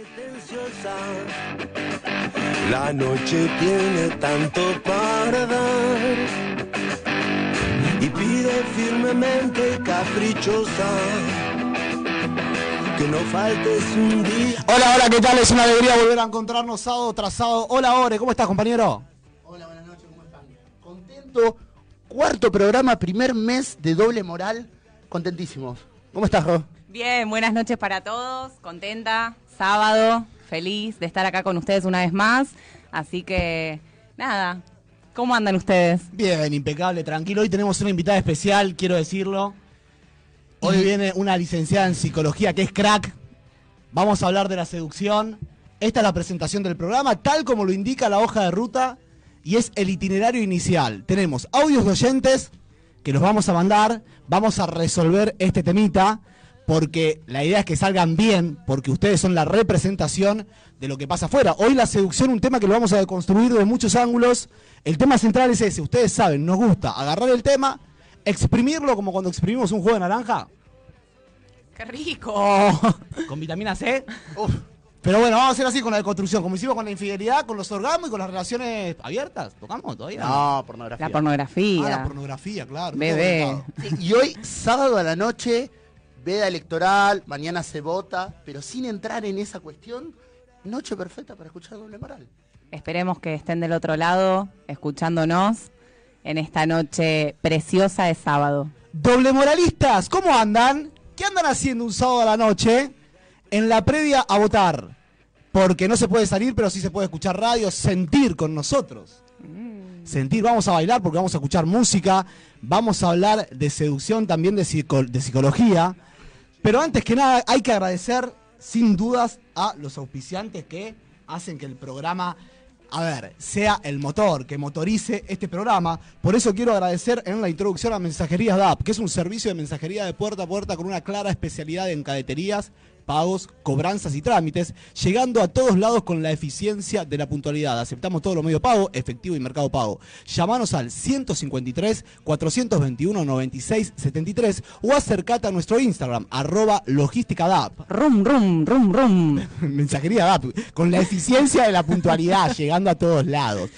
Pretenciosa, La noche tiene tanto para dar y pide firmemente caprichosa que no faltes un día. Hola, hola, ¿qué tal? Es una alegría volver a encontrarnos sábado tras sábado. Hola, Ore, ¿cómo estás, compañero? Hola, buenas noches, ¿cómo están? Contento. Cuarto programa, primer mes de doble moral. Contentísimos. ¿Cómo estás, Ro? Bien, buenas noches para todos. Contenta, sábado, feliz de estar acá con ustedes una vez más. Así que, nada, ¿cómo andan ustedes? Bien, impecable, tranquilo. Hoy tenemos una invitada especial, quiero decirlo. Hoy viene una licenciada en psicología que es crack. Vamos a hablar de la seducción. Esta es la presentación del programa, tal como lo indica la hoja de ruta, y es el itinerario inicial. Tenemos audios de oyentes que los vamos a mandar, vamos a resolver este temita, porque la idea es que salgan bien, porque ustedes son la representación de lo que pasa afuera. Hoy la seducción, un tema que lo vamos a deconstruir de muchos ángulos. El tema central es ese, ustedes saben, nos gusta agarrar el tema, exprimirlo como cuando exprimimos un jugo de naranja. ¡Qué rico! con vitamina C. Pero bueno, vamos a hacer así con la deconstrucción, como hicimos con la infidelidad, con los orgasmos y con las relaciones abiertas. ¿Tocamos todavía? No, pornografía. La pornografía. Ah, la pornografía, claro. Bebé. y hoy, sábado a la noche, veda electoral, mañana se vota, pero sin entrar en esa cuestión, noche perfecta para escuchar doble moral. Esperemos que estén del otro lado, escuchándonos en esta noche preciosa de sábado. Doble moralistas, ¿cómo andan? ¿Qué andan haciendo un sábado a la noche en la previa a votar? Porque no se puede salir, pero sí se puede escuchar radio, sentir con nosotros. Sentir, vamos a bailar porque vamos a escuchar música, vamos a hablar de seducción, también de, psico- de psicología. Pero antes que nada, hay que agradecer sin dudas a los auspiciantes que hacen que el programa, a ver, sea el motor, que motorice este programa. Por eso quiero agradecer en la introducción a Mensajerías DAP, que es un servicio de mensajería de puerta a puerta con una clara especialidad en cadeterías, pagos, cobranzas y trámites, llegando a todos lados con la eficiencia de la puntualidad. Aceptamos todos los medios de pago, efectivo y mercado pago. Llámanos al 153 421 96 73 o acercate a nuestro Instagram, arroba logística DAP. Rum, rum, rum, rum. Mensajería DAP, con la eficiencia de la puntualidad, llegando a todos lados.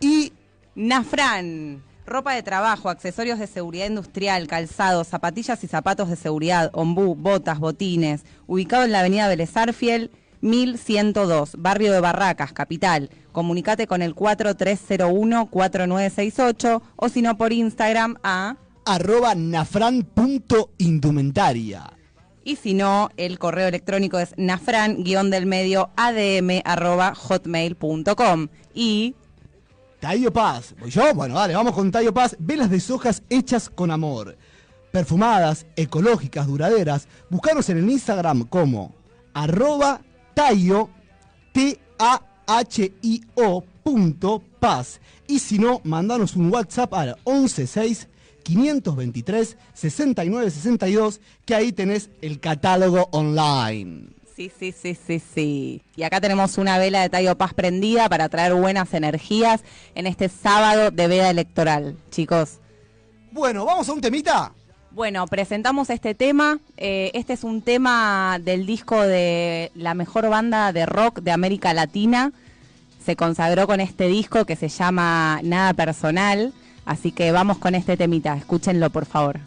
Y Nafran. Ropa de trabajo, accesorios de seguridad industrial, calzados, zapatillas y zapatos de seguridad, ombú, botas, botines. Ubicado en la avenida Vélez Arfiel, 1102, barrio de Barracas, capital. Comunicate con el 4301-4968 o si no por Instagram a... arroba nafran.indumentaria. Y si no, el correo electrónico es nafran-del medio adm arroba hotmail.com. Y Tayo Paz. ¿Voy yo? Bueno, dale, vamos con Tayo Paz. Velas de sojas hechas con amor. Perfumadas, ecológicas, duraderas. Buscanos en el Instagram como arroba Tayo, T-A-H-I-O punto paz. Y si no, mandanos un WhatsApp al 116 523 6962 que ahí tenés el catálogo online. Sí, sí, sí, sí, sí. Y acá tenemos una vela de Tayo Paz prendida para traer buenas energías en este sábado de veda electoral, chicos. Bueno, vamos a un temita. Bueno, presentamos este tema. Eh, este es un tema del disco de la mejor banda de rock de América Latina. Se consagró con este disco que se llama Nada Personal. Así que vamos con este temita. Escúchenlo, por favor.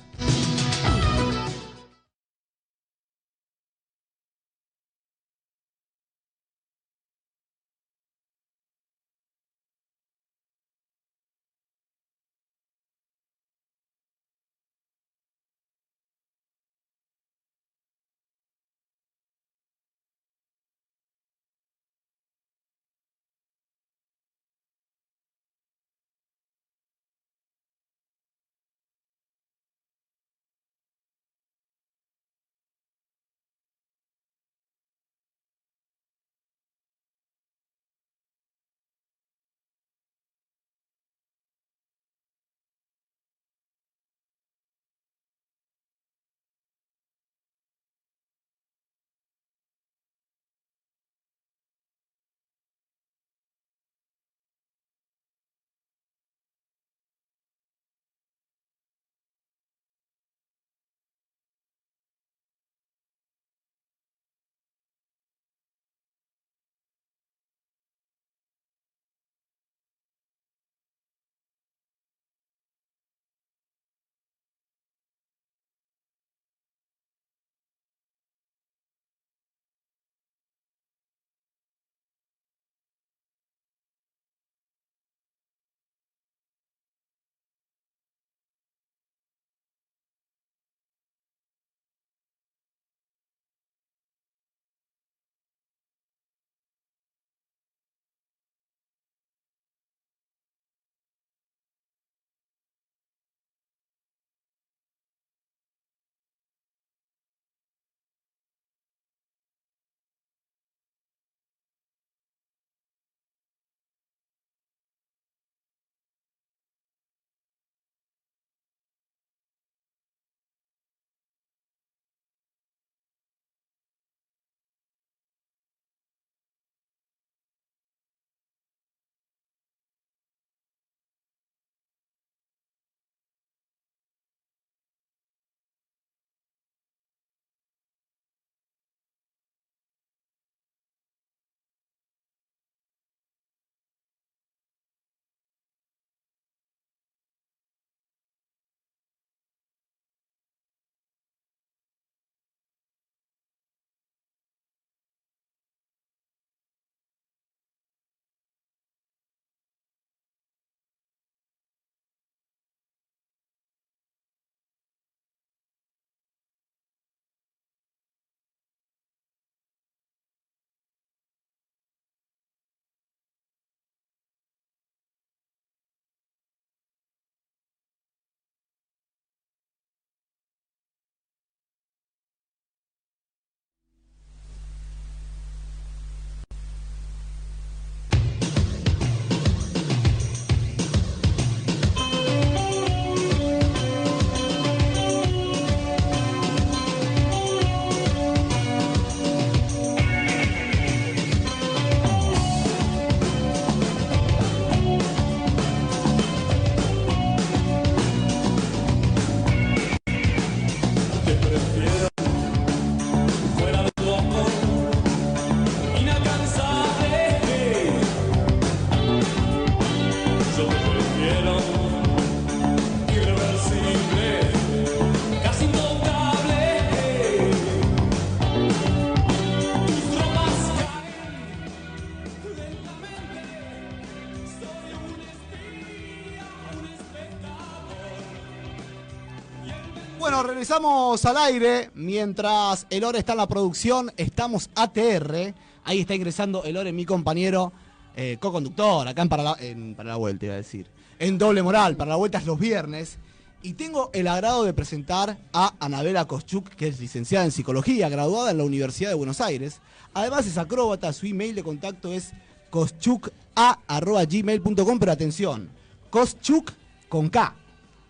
Regresamos al aire. Mientras el Ore está en la producción, estamos ATR. Ahí está ingresando el Ore, mi compañero eh, co-conductor, acá en para, la, en para Vuelta, iba a decir. En doble moral, para la Vuelta es los viernes. Y tengo el agrado de presentar a Anabela Koschuk, que es licenciada en psicología, graduada en la Universidad de Buenos Aires. Además es acróbata, su email de contacto es koschuk.gmail.com, pero atención, koschuk con K.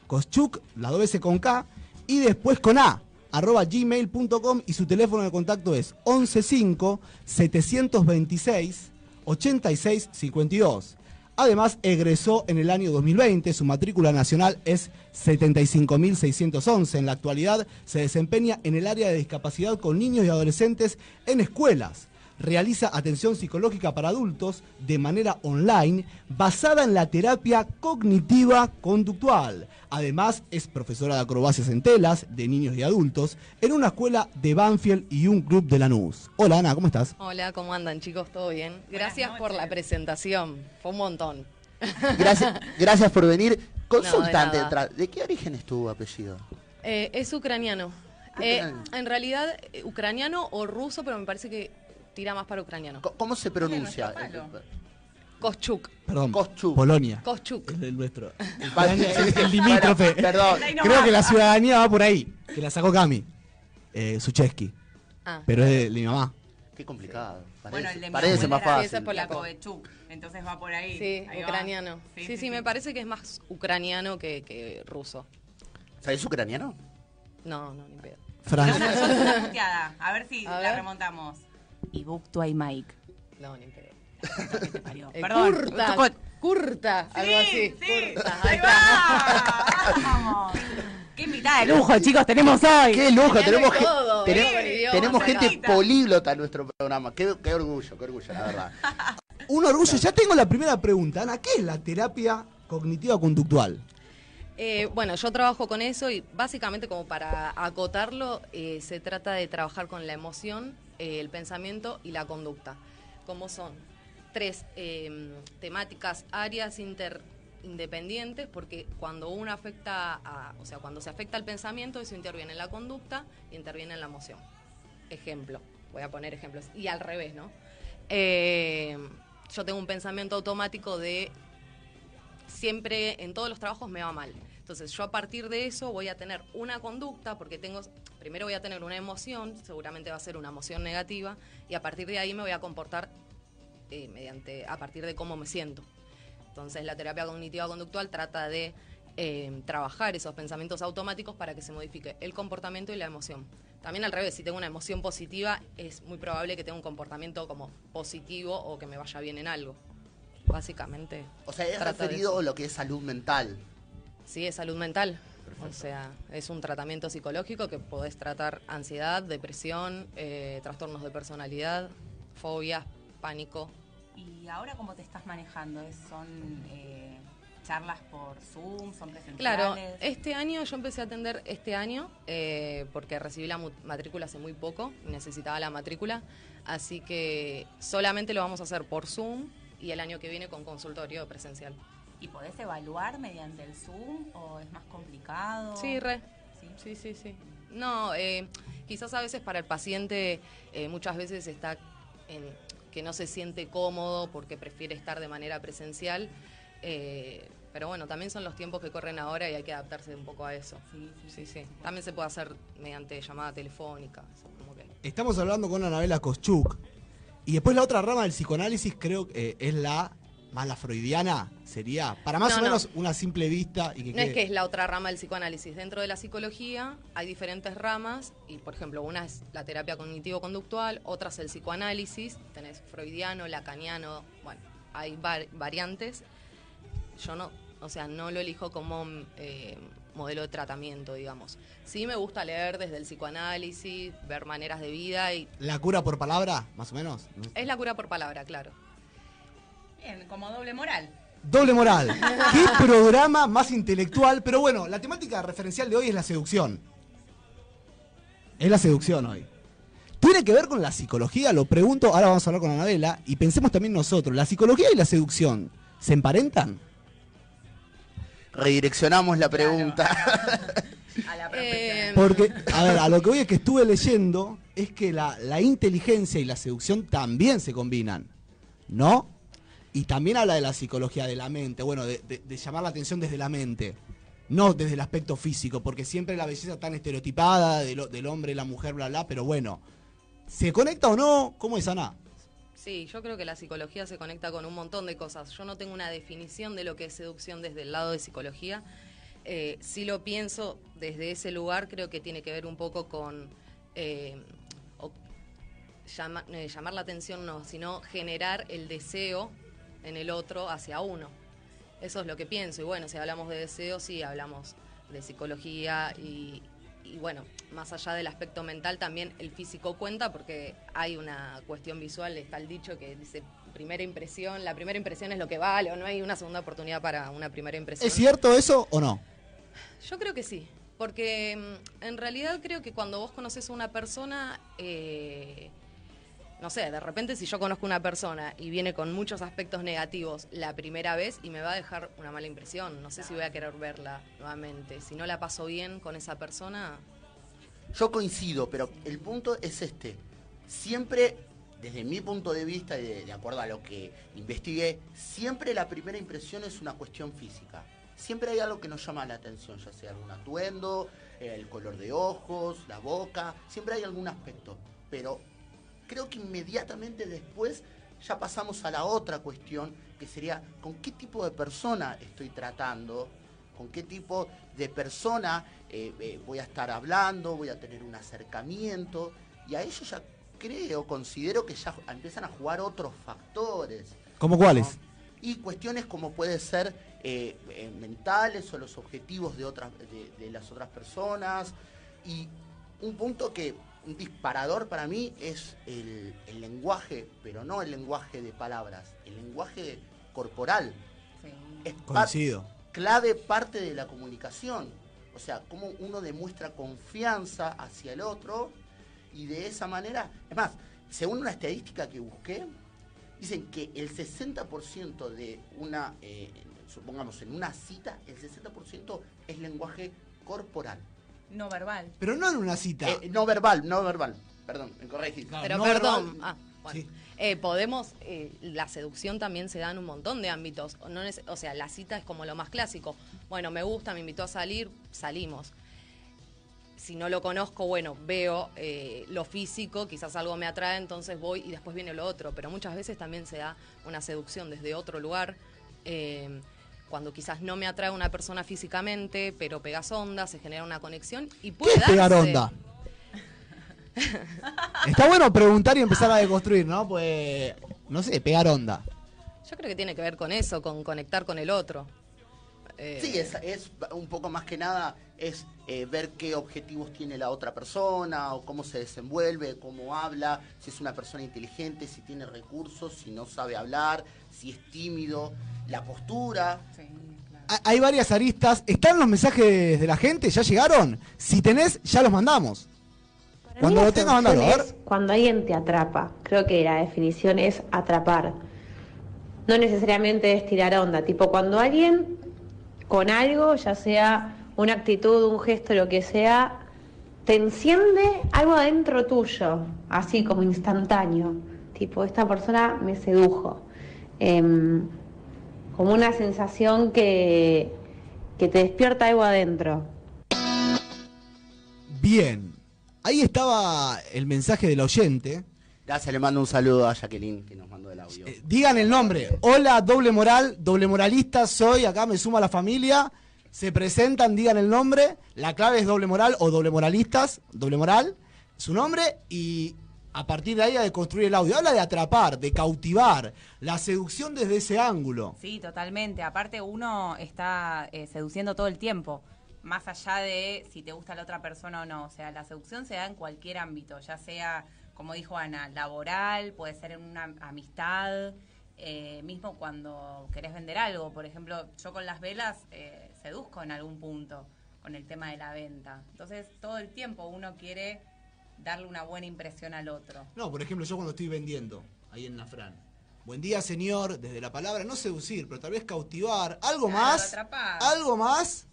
Koschuk, la doble con K, y después con A, arroba gmail.com y su teléfono de contacto es 115-726-8652. Además, egresó en el año 2020, su matrícula nacional es 75.611. En la actualidad se desempeña en el área de discapacidad con niños y adolescentes en escuelas realiza atención psicológica para adultos de manera online basada en la terapia cognitiva conductual. Además, es profesora de acrobacias en telas de niños y adultos en una escuela de Banfield y un club de Lanús. Hola Ana, ¿cómo estás? Hola, ¿cómo andan chicos? ¿Todo bien? Gracias por la presentación. Fue un montón. Gracias, gracias por venir. No, Consultante, de nada. detrás. ¿de qué origen es tu apellido? Eh, es ucraniano. Eh, en realidad, eh, ucraniano o ruso, pero me parece que tira más para ucraniano. ¿Cómo se pronuncia? nuestro palo. Koschuk. Perdón, Koschuk. Polonia. Koschuk. Es el nuestro. El, el- sí, sí. el limítrofe. Perdón. Creo que la ciudadanía va por ahí, que la sacó Cami. Eh, Sucheski. Ah, Pero es de, de mi mamá. Qué complicado. Parece, Bueno, el de mi parece más fácil. ese es polaco. Entonces va por ahí. sí, Ahí ucraniano. Sí sí, me parece que es más ucraniano que, que ruso. ¿Sabes ucraniano? No, no, ni pedo. Fran- Una, yo tengo una puteada. A ver si A la ver. remontamos. Y Buktu y Mike. No, ni pedo. Eh, Perdón. Curta, curta, algo así. sí. Curta, Ahí va. Vamos. Qué invitada de lujo. Chicos, tenemos hoy. ¡Qué lujo! Tenemos, gen- todo, eh, tenemos gente políglota en nuestro programa. Qué, qué orgullo, qué orgullo, la verdad. Un orgullo. Ya tengo la primera pregunta. Ana, ¿qué es la terapia cognitiva conductual? Eh, bueno, yo trabajo con eso y básicamente como para acotarlo, eh, se trata de trabajar con la emoción, eh, el pensamiento y la conducta. Como son tres eh, temáticas, áreas inter- independientes, porque cuando uno afecta, a, o sea, cuando se afecta al pensamiento, eso interviene en la conducta y interviene en la emoción. Ejemplo, voy a poner ejemplos. Y al revés, ¿no? Eh, yo tengo un pensamiento automático de siempre en todos los trabajos me va mal. Entonces yo a partir de eso voy a tener una conducta, porque tengo, primero voy a tener una emoción, seguramente va a ser una emoción negativa, y a partir de ahí me voy a comportar eh, mediante, a partir de cómo me siento. Entonces la terapia cognitiva conductual trata de eh, trabajar esos pensamientos automáticos para que se modifique el comportamiento y la emoción. También al revés, si tengo una emoción positiva, es muy probable que tenga un comportamiento como positivo o que me vaya bien en algo. Básicamente. O sea, es referido a lo que es salud mental. Sí, es salud mental. O sea, es un tratamiento psicológico que podés tratar ansiedad, depresión, eh, trastornos de personalidad, fobias, pánico. ¿Y ahora cómo te estás manejando? ¿Es- ¿Son eh, charlas por Zoom? ¿Son presenciales? Claro, este año yo empecé a atender este año eh, porque recibí la matrícula hace muy poco, necesitaba la matrícula, así que solamente lo vamos a hacer por Zoom y el año que viene con consultorio presencial. ¿Y podés evaluar mediante el Zoom o es más complicado? Sí, re. Sí. Sí, sí, sí. No, eh, quizás a veces para el paciente eh, muchas veces está en que no se siente cómodo porque prefiere estar de manera presencial. eh, pero bueno, también son los tiempos que corren ahora y hay que adaptarse un poco a eso. Sí, sí, Sí, sí. También se puede hacer mediante llamada telefónica. eso como que- Estamos hablando con Anabela Koschuk. Y después la otra rama del psicoanálisis creo que eh, es la más la freudiana. Sería, para más No, o no. menos, una simple vista y que No es que es la otra rama del psicoanálisis. Dentro de la psicología hay diferentes ramas y, por ejemplo, una es la terapia cognitivo-conductual, otra es el psicoanálisis, tenés freudiano, lacaniano, bueno, hay var- variantes. Yo no, o sea, no lo elijo como eh, modelo de tratamiento, digamos. Sí me gusta leer desde el psicoanálisis, ver maneras de vida y La cura por palabra, más o menos. es la cura por palabra, claro. Bien, como doble moral. Doble moral. ¿Qué programa más intelectual? Pero bueno, la temática referencial de hoy es la seducción. Es la seducción hoy. ¿Tiene que ver con la psicología? Lo pregunto, ahora vamos a hablar con Anabela y pensemos también nosotros. ¿La psicología y la seducción se emparentan? Redireccionamos la pregunta. A la Eh, Eh, Porque, a ver, a lo que voy es que estuve leyendo es que la, la inteligencia y la seducción también se combinan, ¿no? Y también habla de la psicología de la mente, bueno, de, llamar la atención desde la mente, no desde el aspecto físico, porque siempre la belleza tan estereotipada del hombre, la mujer, bla, bla, pero bueno, ¿se conecta o no? ¿Cómo es Ana? Sí, yo creo que la psicología se conecta con un montón de cosas. Yo no tengo una definición de lo que es seducción desde el lado de psicología. Eh, si lo pienso desde ese lugar, creo que tiene que ver un poco con eh, o- eh, llamar la atención, no, sino generar el deseo en el otro hacia uno. Eso es lo que pienso. Y bueno, si hablamos de deseo, sí, hablamos de psicología y, y bueno, más allá del aspecto mental, también el físico cuenta porque hay una cuestión visual, está el dicho que dice primera impresión, la primera impresión es lo que vale o no hay una segunda oportunidad para una primera impresión. ¿Es cierto eso o no? Yo creo que sí, porque mm, en realidad creo que cuando vos conoces a una persona, eh, no sé, de repente si yo conozco una persona y viene con muchos aspectos negativos la primera vez y me va a dejar una mala impresión, no sé si voy a querer verla nuevamente. Si no la paso bien con esa persona, Yo coincido, pero el punto es este. Siempre, desde mi punto de vista y de, de acuerdo a lo que investigué, siempre la primera impresión es una cuestión física. Siempre hay algo que nos llama la atención, ya sea algún atuendo, el color de ojos, la boca, siempre hay algún aspecto. Pero creo que inmediatamente después ya pasamos a la otra cuestión, que sería con qué tipo de persona estoy tratando, con qué tipo de persona eh, eh, voy a estar hablando, voy a tener un acercamiento, y a ello ya creo, considero que ya empiezan a jugar otros factores. ¿Cómo cuáles? Y cuestiones como puede ser eh, eh, mentales o los objetivos de, otras, de, de las otras personas. Y un punto que, un disparador para mí es el, el lenguaje, pero no el lenguaje de palabras, el lenguaje corporal. Sí. Es par- clave parte de la comunicación. O sea, cómo uno demuestra confianza hacia el otro y de esa manera, es más, según una estadística que busqué, dicen que el 60% de una, eh, supongamos en una cita, el 60% es lenguaje corporal. No verbal. Pero no en una cita. Eh, no verbal, no verbal, perdón, me corregí. Claro, Pero no perdón, ah, bueno. Sí. Eh, podemos, eh, la seducción también se da en un montón de ámbitos. O No nece- o sea, la cita es como lo más clásico. Bueno, me gusta, me invitó a salir, salimos. Si no lo conozco, bueno, veo eh, lo físico, quizás algo me atrae, entonces voy y después viene lo otro. Pero muchas veces también se da una seducción desde otro lugar. Cuando quizás no me atrae una persona físicamente, pero pegas onda, se genera una conexión y ¿Qué puede es pegar onda? Está bueno preguntar y empezar a deconstruir, ¿no? Pues, no sé, pegar onda. Yo creo que tiene que ver con eso, con conectar con el otro. Eh, Sí, es, es un poco más que nada, es eh, ver qué objetivos tiene la otra persona, o cómo se desenvuelve, cómo habla, si es una persona inteligente, si tiene recursos, si no sabe hablar, si es tímido, la postura. Sí, Hay varias aristas. ¿Están los mensajes de la gente? ¿Ya llegaron? Si tenés, ya los mandamos. Para Cuando lo tengas, es Cuando alguien te atrapa, creo que la definición es atrapar. No necesariamente es tirar onda, tipo cuando alguien con algo, ya sea una actitud, un gesto, lo que sea, te enciende algo adentro tuyo, así como instantáneo. Tipo, esta persona me sedujo. Em, como una sensación que, que te despierta algo adentro. Bien. Ahí estaba el mensaje del oyente. Gracias, le mando un saludo a Jacqueline que nos mandó el audio. Eh, digan el nombre. Hola, doble moral, doble moralista, soy, acá me suma la familia. Se presentan, digan el nombre. La clave es doble moral o doble moralistas, doble moral, su nombre y a partir de ahí a de construir el audio. Habla de atrapar, de cautivar, la seducción desde ese ángulo. Sí, totalmente. Aparte uno está eh, seduciendo todo el tiempo, más allá de si te gusta la otra persona o no. O sea, la seducción se da en cualquier ámbito, ya sea, como dijo Ana, laboral, puede ser en una amistad, eh, mismo cuando querés vender algo. Por ejemplo, yo con las velas eh, seduzco en algún punto con el tema de la venta. Entonces, todo el tiempo uno quiere darle una buena impresión al otro. No, por ejemplo, yo cuando estoy vendiendo, ahí en Nafran. Buen día, señor, desde la palabra, no seducir, pero tal vez cautivar. ¿Algo Claro, más? atrapar. ¿Algo más?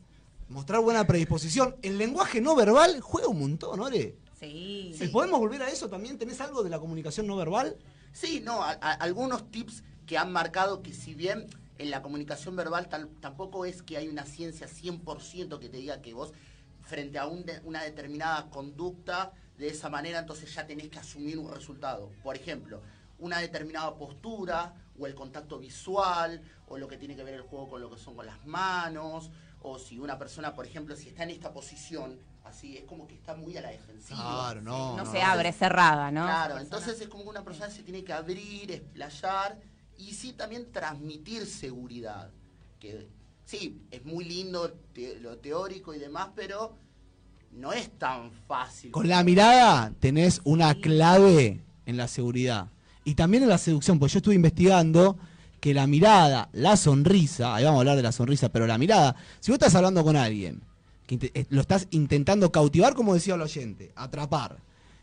mostrar buena predisposición. El lenguaje no verbal juega un montón, ¿Ore? Sí. ¿Y ¿Podemos volver a eso también? ¿Tenés algo de la comunicación no verbal? Sí, no, a- a- algunos tips que han marcado que si bien en la comunicación verbal tal- tampoco es que hay una ciencia 100% que te diga que vos frente a un de- una determinada conducta de esa manera entonces ya tenés que asumir un resultado. Por ejemplo, una determinada postura o el contacto visual o lo que tiene que ver el juego con lo que son con las manos o si una persona, por ejemplo, si está en esta posición, así es como que está muy a la defensiva. Claro, no. No no. se abre, cerrada, ¿no? Claro, Persona. entonces es como que una persona se tiene que abrir, explayar y sí también transmitir seguridad. Que sí, es muy lindo te- lo teórico y demás, pero no es tan fácil. Con la mirada tenés una clave en la seguridad. Y también en la seducción, pues yo estuve investigando que la mirada, la sonrisa, ahí vamos a hablar de la sonrisa, pero la mirada, si vos estás hablando con alguien, que eh, lo estás intentando cautivar, como decía el oyente, atrapar,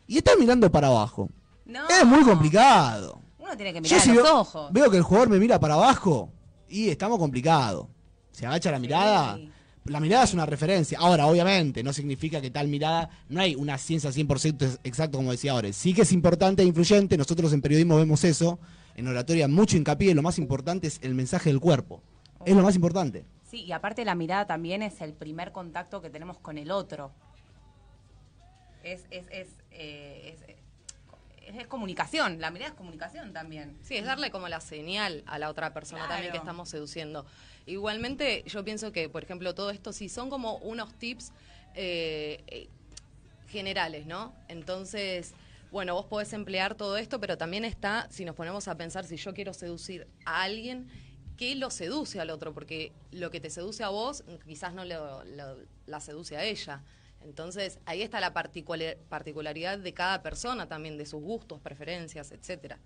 y estás mirando para abajo, No. es muy complicado. Uno tiene que Yo mirar a si los veo, ojos. veo que el jugador me mira para abajo y estamos complicados. Se agacha la mirada. Sí. La mirada es una referencia. Ahora, obviamente, no significa que tal mirada, no hay una ciencia 100% ex- exacto como decía ahora. Sí que es importante e influyente, nosotros en periodismo vemos eso, en oratoria mucho hincapié, lo más importante es el mensaje del cuerpo. Es lo más importante. Sí, y aparte la mirada también es el primer contacto que tenemos con el otro. Es, es, es, eh, es, es- es comunicación, la mirada es comunicación también. Sí, es darle como la señal a la otra persona Claro. también que estamos seduciendo. Igualmente, yo pienso que, por ejemplo, todo esto sí son como unos tips eh, eh, generales, ¿no? Entonces, bueno, vos podés emplear todo esto, pero también está, si nos ponemos a pensar, si yo quiero seducir a alguien, ¿qué lo seduce al otro? Porque lo que te seduce a vos quizás no lo- lo- la seduce a ella. Entonces, ahí está la particular- particularidad de cada persona también, de sus gustos, preferencias, etcétera.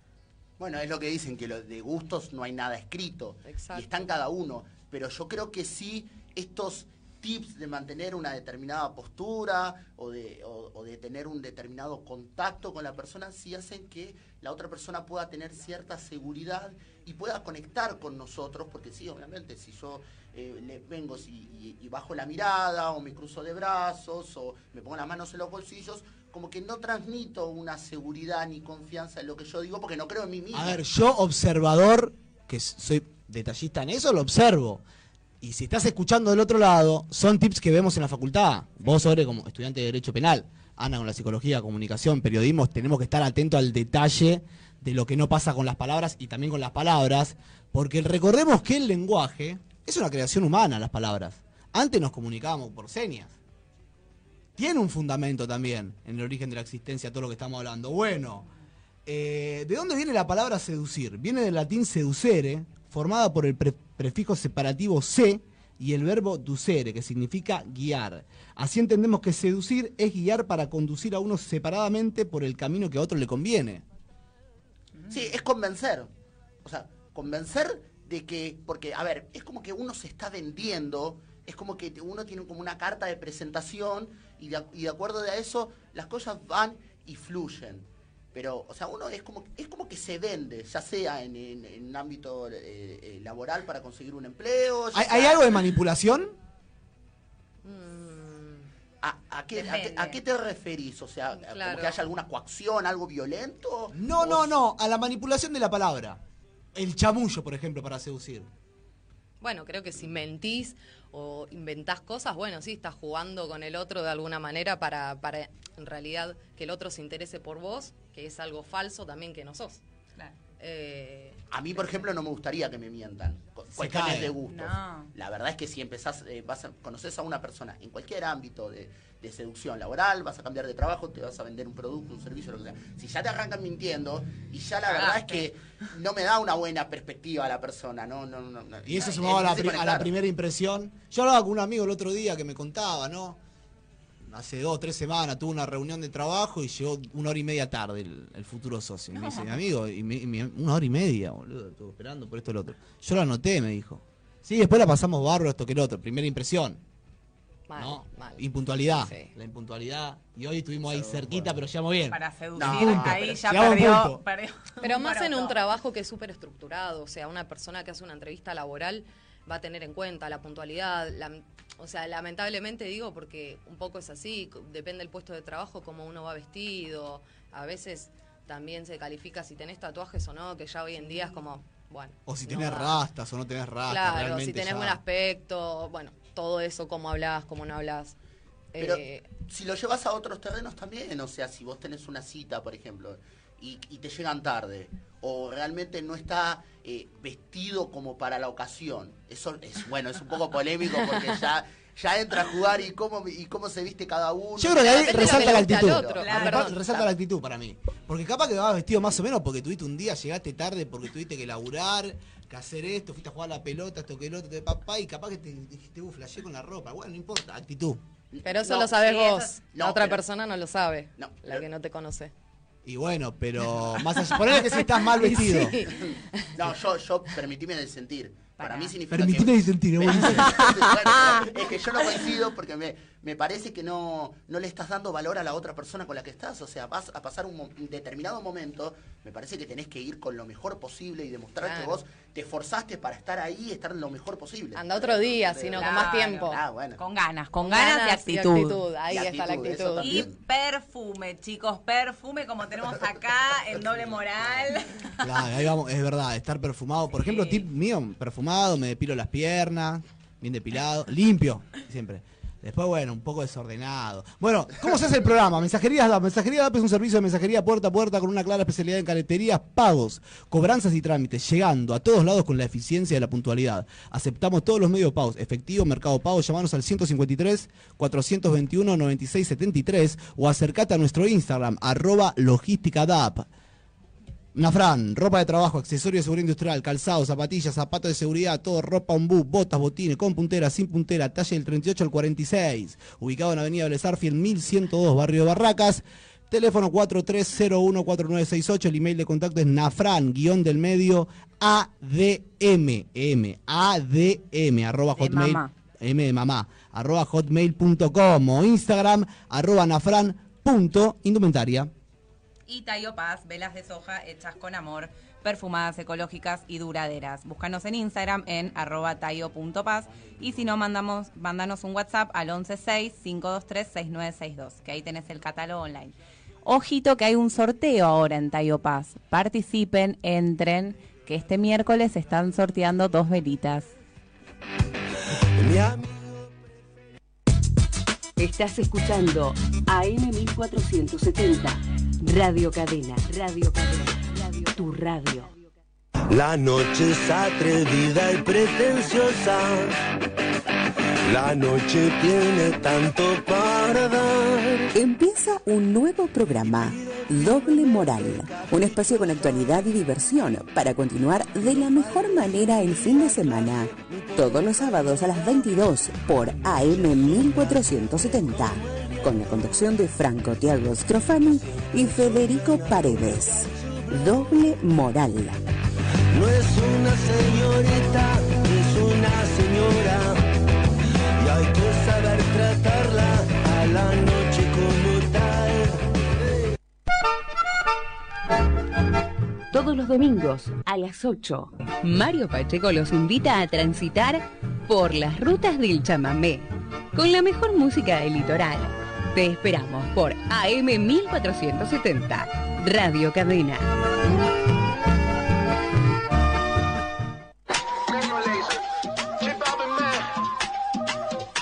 Bueno, es lo que dicen, que lo de gustos no hay nada escrito. Exacto. Y está en cada uno. Pero yo creo que sí, estos tips de mantener una determinada postura o de, tener un determinado contacto con la persona, sí hacen que la otra persona pueda tener cierta seguridad y pueda conectar con nosotros, porque sí, obviamente, si yo eh, vengo si- y, y bajo la mirada o me cruzo de brazos o me pongo las manos en los bolsillos, como que no transmito una seguridad ni confianza en lo que yo digo porque no creo en mí mismo. A ver, yo observador, que soy detallista en eso, lo observo. Y si estás escuchando del otro lado, son tips que vemos en la facultad. Vos, sobre como estudiante de Derecho Penal, Ana con la psicología, comunicación, periodismo, tenemos que estar atentos al detalle de lo que no pasa con las palabras y también con las palabras, porque recordemos que el lenguaje es una creación humana, las palabras. Antes nos comunicábamos por señas. Tiene un fundamento también en el origen de la existencia, todo lo que estamos hablando. Bueno, eh, ¿de dónde viene la palabra seducir? Viene del latín seducere, formada por el pre- prefijo separativo se y el verbo ducere, que significa guiar. Así entendemos que seducir es guiar para conducir a uno separadamente por el camino que a otro le conviene. Sí, es convencer. O sea, convencer de que, porque, a ver, es como que uno se está vendiendo, es como que uno tiene como una carta de presentación y de, y de acuerdo a eso las cosas van y fluyen. Pero, o sea, uno es como, es como que se vende, ya sea en, en- en un ámbito eh, eh, laboral para conseguir un empleo. ¿Hay, sea- hay algo de manipulación? ¿A, a qué, a qué- Depende. a qué te referís? O sea, como Claro. que haya alguna coacción, algo violento. No, ¿O no, no, a la manipulación de la palabra. El chamullo, por ejemplo, para seducir. Bueno, creo que si mentís o inventás cosas, bueno, sí, estás jugando con el otro de alguna manera para, para en realidad que el otro se interese por vos, que es algo falso también que no sos. Claro. Eh, A mí, por ejemplo, no me gustaría que me mientan. Cuestiones de gustos. No. La verdad es que si empezás, eh, vas a, conoces a una persona en cualquier ámbito de, de seducción laboral, vas a cambiar de trabajo, te vas a vender un producto, un servicio, lo que sea. Si ya te arrancan mintiendo, y ya la verdad es que no me da una buena perspectiva a la persona, no, no, no. no. Y eso Es sumado a la, a la primera impresión. Yo hablaba con un amigo el otro día que me contaba, ¿no? Hace dos o tres semanas tuve una reunión de trabajo y llegó una hora y media tarde el, el futuro socio. Y me dice, mi amigo, y me- y me- una hora y media, boludo, estuve esperando por esto y lo otro. Yo lo anoté, me dijo. Sí, después la pasamos bárbaro esto que el otro. Primera impresión, mal, ¿no? mal. Impuntualidad. Sí. La impuntualidad. Y hoy estuvimos ahí cerquita, pero llegamos bien. Para seducir, No, ahí pero ya perdió, Pero más en un trabajo que es súper estructurado, o sea, una persona que hace una entrevista laboral va a tener en cuenta la puntualidad. la- o sea, lamentablemente digo porque un poco es así, depende del puesto de trabajo, cómo uno va vestido. A veces también se califica si tenés tatuajes o no, que ya hoy en día es como, bueno. O si no tenés da. rastas o no tenés rastas. Claro, realmente si tenés ya- buen aspecto, bueno, todo eso, cómo hablas, cómo no hablas. Pero Eh, si lo llevas a otros terrenos también, o sea, si vos tenés una cita, por ejemplo, y, y te llegan tarde, o realmente no está eh, vestido como para la ocasión, eso es, bueno, es un poco polémico porque ya, ya entra a jugar y cómo, y cómo se viste cada uno. Yo creo que ahí resalta la actitud. otro, Resalta- la actitud para mí. Porque capaz que vas vestido más o menos porque tuviste un día, llegaste tarde porque tuviste que laburar, que hacer esto, fuiste a jugar a la pelota, esto que el otro de papá y capaz que te dijiste, uh, flashé con la ropa. Bueno, no importa, actitud. pero eso No, lo sabes sí, vos. eso- la no, otra pero- persona no lo sabe. No, la pero- que no te conoce. Y bueno, pero más allá, ponele que si estás mal vestido. Sí. No, yo, yo permitime de sentir. Para mí significa Permitime que... disentir, es buenísimo. Bueno, es que yo no coincido porque me, me parece que no, no le estás dando valor a la otra persona con la que estás. O sea, vas a pasar un, mo- un determinado momento, me parece que tenés que ir con lo mejor posible y demostrar que vos te esforzaste para estar ahí y estar lo mejor posible. Anda otro día, sino con más tiempo. Ah, bueno. Con ganas, con, Con ganas, y actitud. Ahí Y está la actitud. Y perfume, chicos, perfume como tenemos acá en doble moral. Claro, ahí vamos, es verdad, estar perfumado. Por ejemplo, tip mío, perfumado, me depilo las piernas, bien depilado, limpio, siempre. Después, bueno, un poco desordenado. Bueno, ¿cómo se hace el programa? Mensajería DAP. Mensajería DAP es un servicio de mensajería puerta a puerta con una clara especialidad en careterías, pagos, cobranzas y trámites, llegando a todos lados con la eficiencia de la puntualidad. Aceptamos todos los medios de pagos, efectivo, mercado pago, llamanos al 153 421 9673 o acercate a nuestro Instagram, arroba logística. Nafran, ropa de trabajo, accesorios de seguridad industrial, calzado, zapatillas, zapatos de seguridad, todo, ropa ombú, botas, botines, con puntera, sin puntera, talle del 38 al 46. Ubicado en Avenida Belezarfield, 1102, Barrio de Barracas. Teléfono 43014968, el email de contacto es nafran, guion del medio, ADM, M, ADM, arroba hotmail. M de mamá, arroba hotmail.com o Instagram, arroba nafran punto indumentaria. Y Tayo Paz, velas de soja hechas con amor, perfumadas, ecológicas y duraderas. Búscanos en Instagram en arroba tayo.paz y si no, mandamos, mándanos un WhatsApp al 116-523-6962, que ahí tenés el catálogo online. Ojito que hay un sorteo ahora en Tayo Paz. Participen, entren, que este miércoles están sorteando dos velitas. Mi amigo Estás escuchando AM 1470. Radio Cadena. Radio Cadena. Radio, tu radio. La noche es atrevida y pretenciosa. La noche tiene tanto para dar. Empieza un nuevo programa, Doble Moral, un espacio con actualidad y diversión para continuar de la mejor manera el fin de semana. Todos los sábados a las 22 por AM 1470, con la conducción de Franco Tiago Strofani y Federico Paredes. Doble Moral. No es una señorita, es una señora. Y hay que saber tratarla a la noche como tal. Todos los domingos a las 8. Mario Pacheco los invita a transitar por las rutas del chamamé con la mejor música del litoral. Te esperamos por AM 1470, Radio Cadena.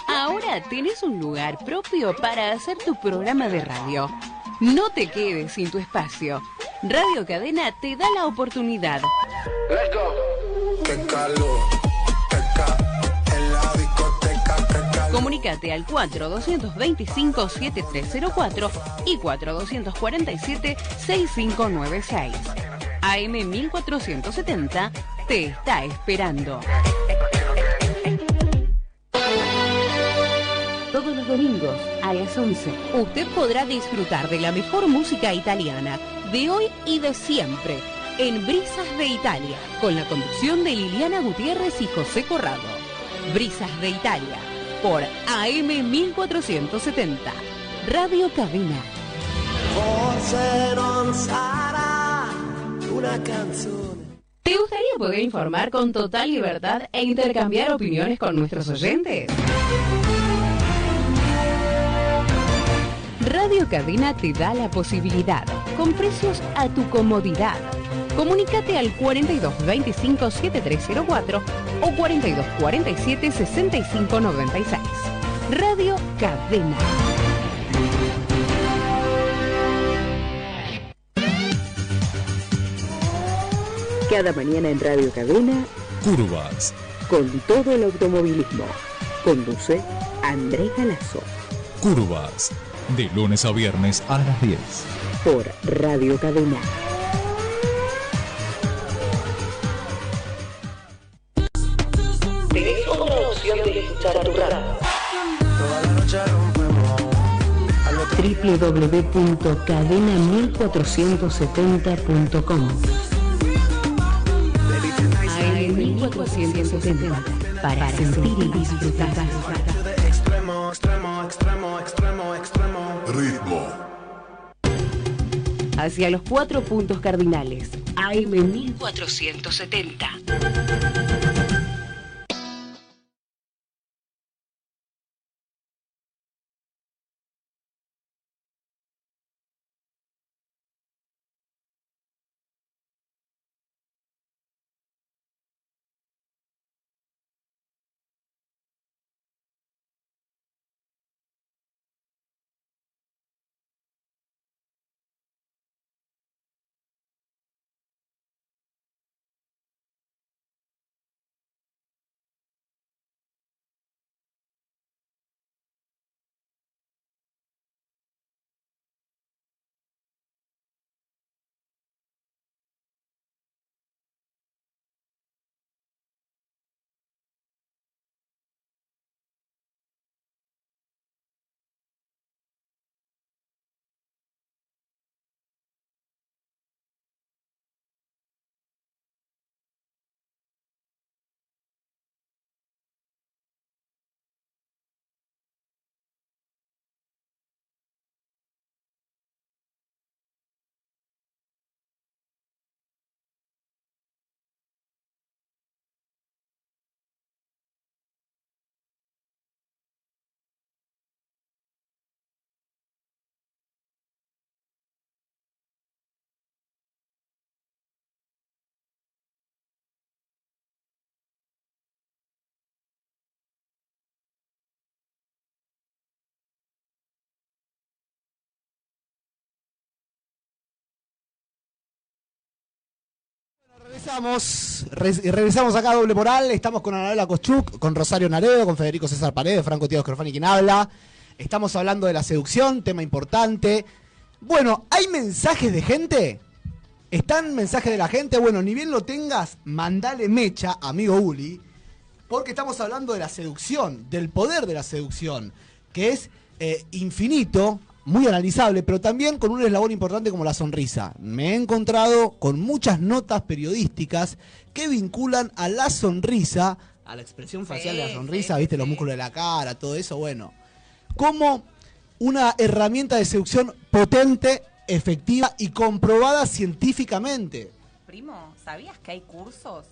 Ahora tenés un lugar propio para hacer tu programa de radio. No te quedes sin tu espacio. Radio Cadena te da la oportunidad. Comunicate al 4225-7304 y 4247-6596. AM 1470 te está esperando. Todos los domingos a las 11. Usted podrá disfrutar de la mejor música italiana de hoy y de siempre en Brisas de Italia, con la conducción de Liliana Gutiérrez y José Corrado. Brisas de Italia, por AM 1470, Radio Cabina. Una. ¿Te gustaría puede informar con total libertad e intercambiar opiniones con nuestros oyentes. Radio Cadena te da la posibilidad, con precios a tu comodidad. Comunícate al 4225 7304 o 4247 6596. Radio Cadena. Cada mañana en Radio Cadena, Curvas. con todo el automovilismo. Conduce Andrés Galazo Curvas. De lunes a viernes a las 10. por Radio Cadena. www.cadena1470.com. AM1470 para sentir y disfrutar. Extremo, extremo, extremo, extremo, extremo. Ritmo. Hacia los cuatro puntos cardinales. AM1470. Regresamos, re- regresamos acá a Doble Moral, estamos con Anabela Koschuk, con Rosario Naredo, con Federico César Paredes, Franco Tío Scrofani quien habla. Estamos hablando de la seducción, tema importante. Bueno, ¿hay mensajes de gente? ¿Están mensajes de la gente? Bueno, ni bien lo tengas, mandale mecha, amigo Uli, porque estamos hablando de la seducción, del poder de la seducción, que es eh, infinito, muy analizable, pero también con un eslabón importante como la sonrisa. Me he encontrado con muchas notas periodísticas que vinculan a la sonrisa, a la expresión facial de la Sí, sonrisa, sí, viste, los sí. músculos de la cara, todo eso, bueno, como una herramienta de seducción potente, efectiva y comprobada científicamente. Primo, ¿sabías que hay cursos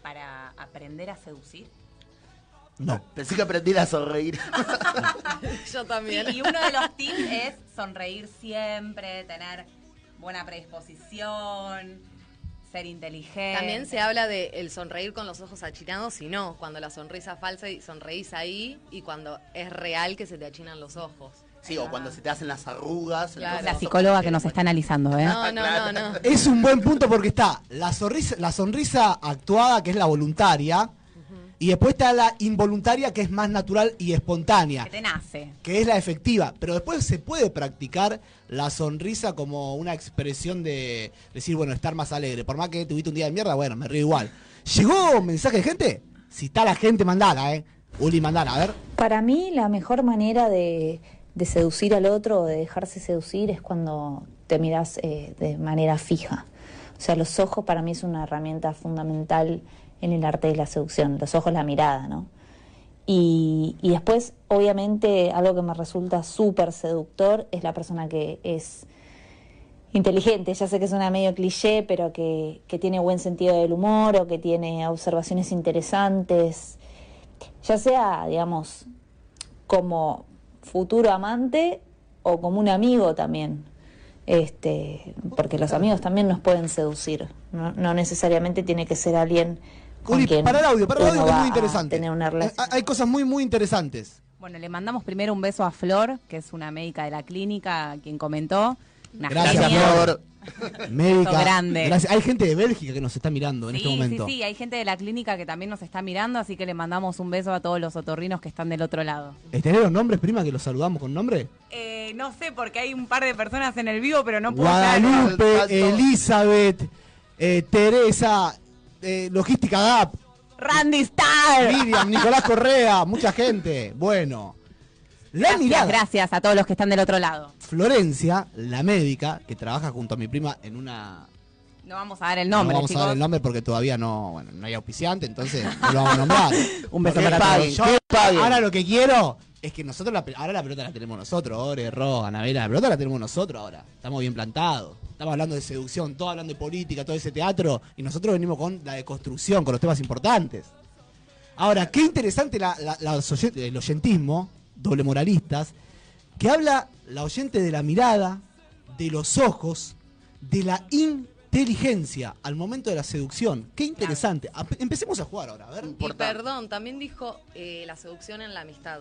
para aprender a seducir? No. Pensé que aprendí a sonreír. Yo también. Sí, y uno de los tips es sonreír siempre, tener buena predisposición, ser inteligente. También se habla de el sonreír con los ojos achinados, y no, cuando la sonrisa es falsa y sonreís ahí, y cuando es real que se te achinan los ojos. Sí, o cuando se te hacen las arrugas. Claro. La psicóloga que nos está analizando, ¿eh? No, no, no, no. Es un buen punto porque está la sonrisa, la sonrisa actuada, que es la voluntaria, y después está la involuntaria, que es más natural y espontánea, Que te nace. que es la efectiva. Pero después se puede practicar la sonrisa como una expresión de decir, bueno, estar más alegre. Por más que tuviste un día de mierda, bueno, me río igual. ¿Llegó mensaje de gente? Si está la gente, mandala, ¿eh? Uli, mandala, a ver. Para mí la mejor manera de, de seducir al otro o de dejarse seducir es cuando te miras eh, de manera fija. O sea, los ojos para mí es una herramienta fundamental en el arte de la seducción. Los ojos, la mirada, ¿no? Y, y después, obviamente, algo que me resulta súper seductor es la persona que es inteligente. Ya sé que suena medio cliché, pero que, que tiene buen sentido del humor o que tiene observaciones interesantes. Ya sea, digamos, como futuro amante o como un amigo también. Este, porque los amigos también nos pueden seducir. No, no necesariamente tiene que ser alguien Uri, para el audio, para el audio que es muy interesante. tener una Eh, relación. Hay cosas muy, muy interesantes. Bueno, le mandamos primero un beso a Flor, que es una médica de la clínica, quien comentó. Una Gracias, genia. Flor. Médica. Grande. Gracias. Hay gente de Bélgica que nos está mirando en Sí, este momento. sí, sí, hay gente de la clínica que también nos está mirando, así que le mandamos un beso a todos los otorrinos que están del otro lado. ¿Tenés los nombres, prima, que los saludamos con nombre? Eh, no sé, porque hay un par de personas en el vivo, pero no puedo Guadalupe, Elizabeth, eh, Teresa, eh, Logística Gap. Randy Star. Miriam, Nicolás Correa, mucha gente. Bueno. La Gracias, mirada. gracias a todos los que están del otro lado. Florencia, la médica, que trabaja junto a mi prima en una... No vamos a dar el nombre, no vamos chicos. a dar el nombre porque todavía no, bueno, no hay auspiciante, entonces no lo vamos a nombrar. Un beso para. Ahora lo que quiero es que nosotros, la, ahora la pelota la tenemos nosotros, Ore, Ro, Anabela, la pelota la tenemos nosotros ahora. Estamos bien plantados. Estamos hablando de seducción, todo hablando de política, todo ese teatro, y nosotros venimos con la deconstrucción, con los temas importantes. Ahora, qué interesante la- la- la oyen- el oyentismo, doble moralistas, que habla la oyente de la mirada, de los ojos, de la inteligencia al momento de la seducción. Qué interesante. Empecemos a jugar ahora, a ver. Y perdón, también dijo eh, la seducción en la amistad,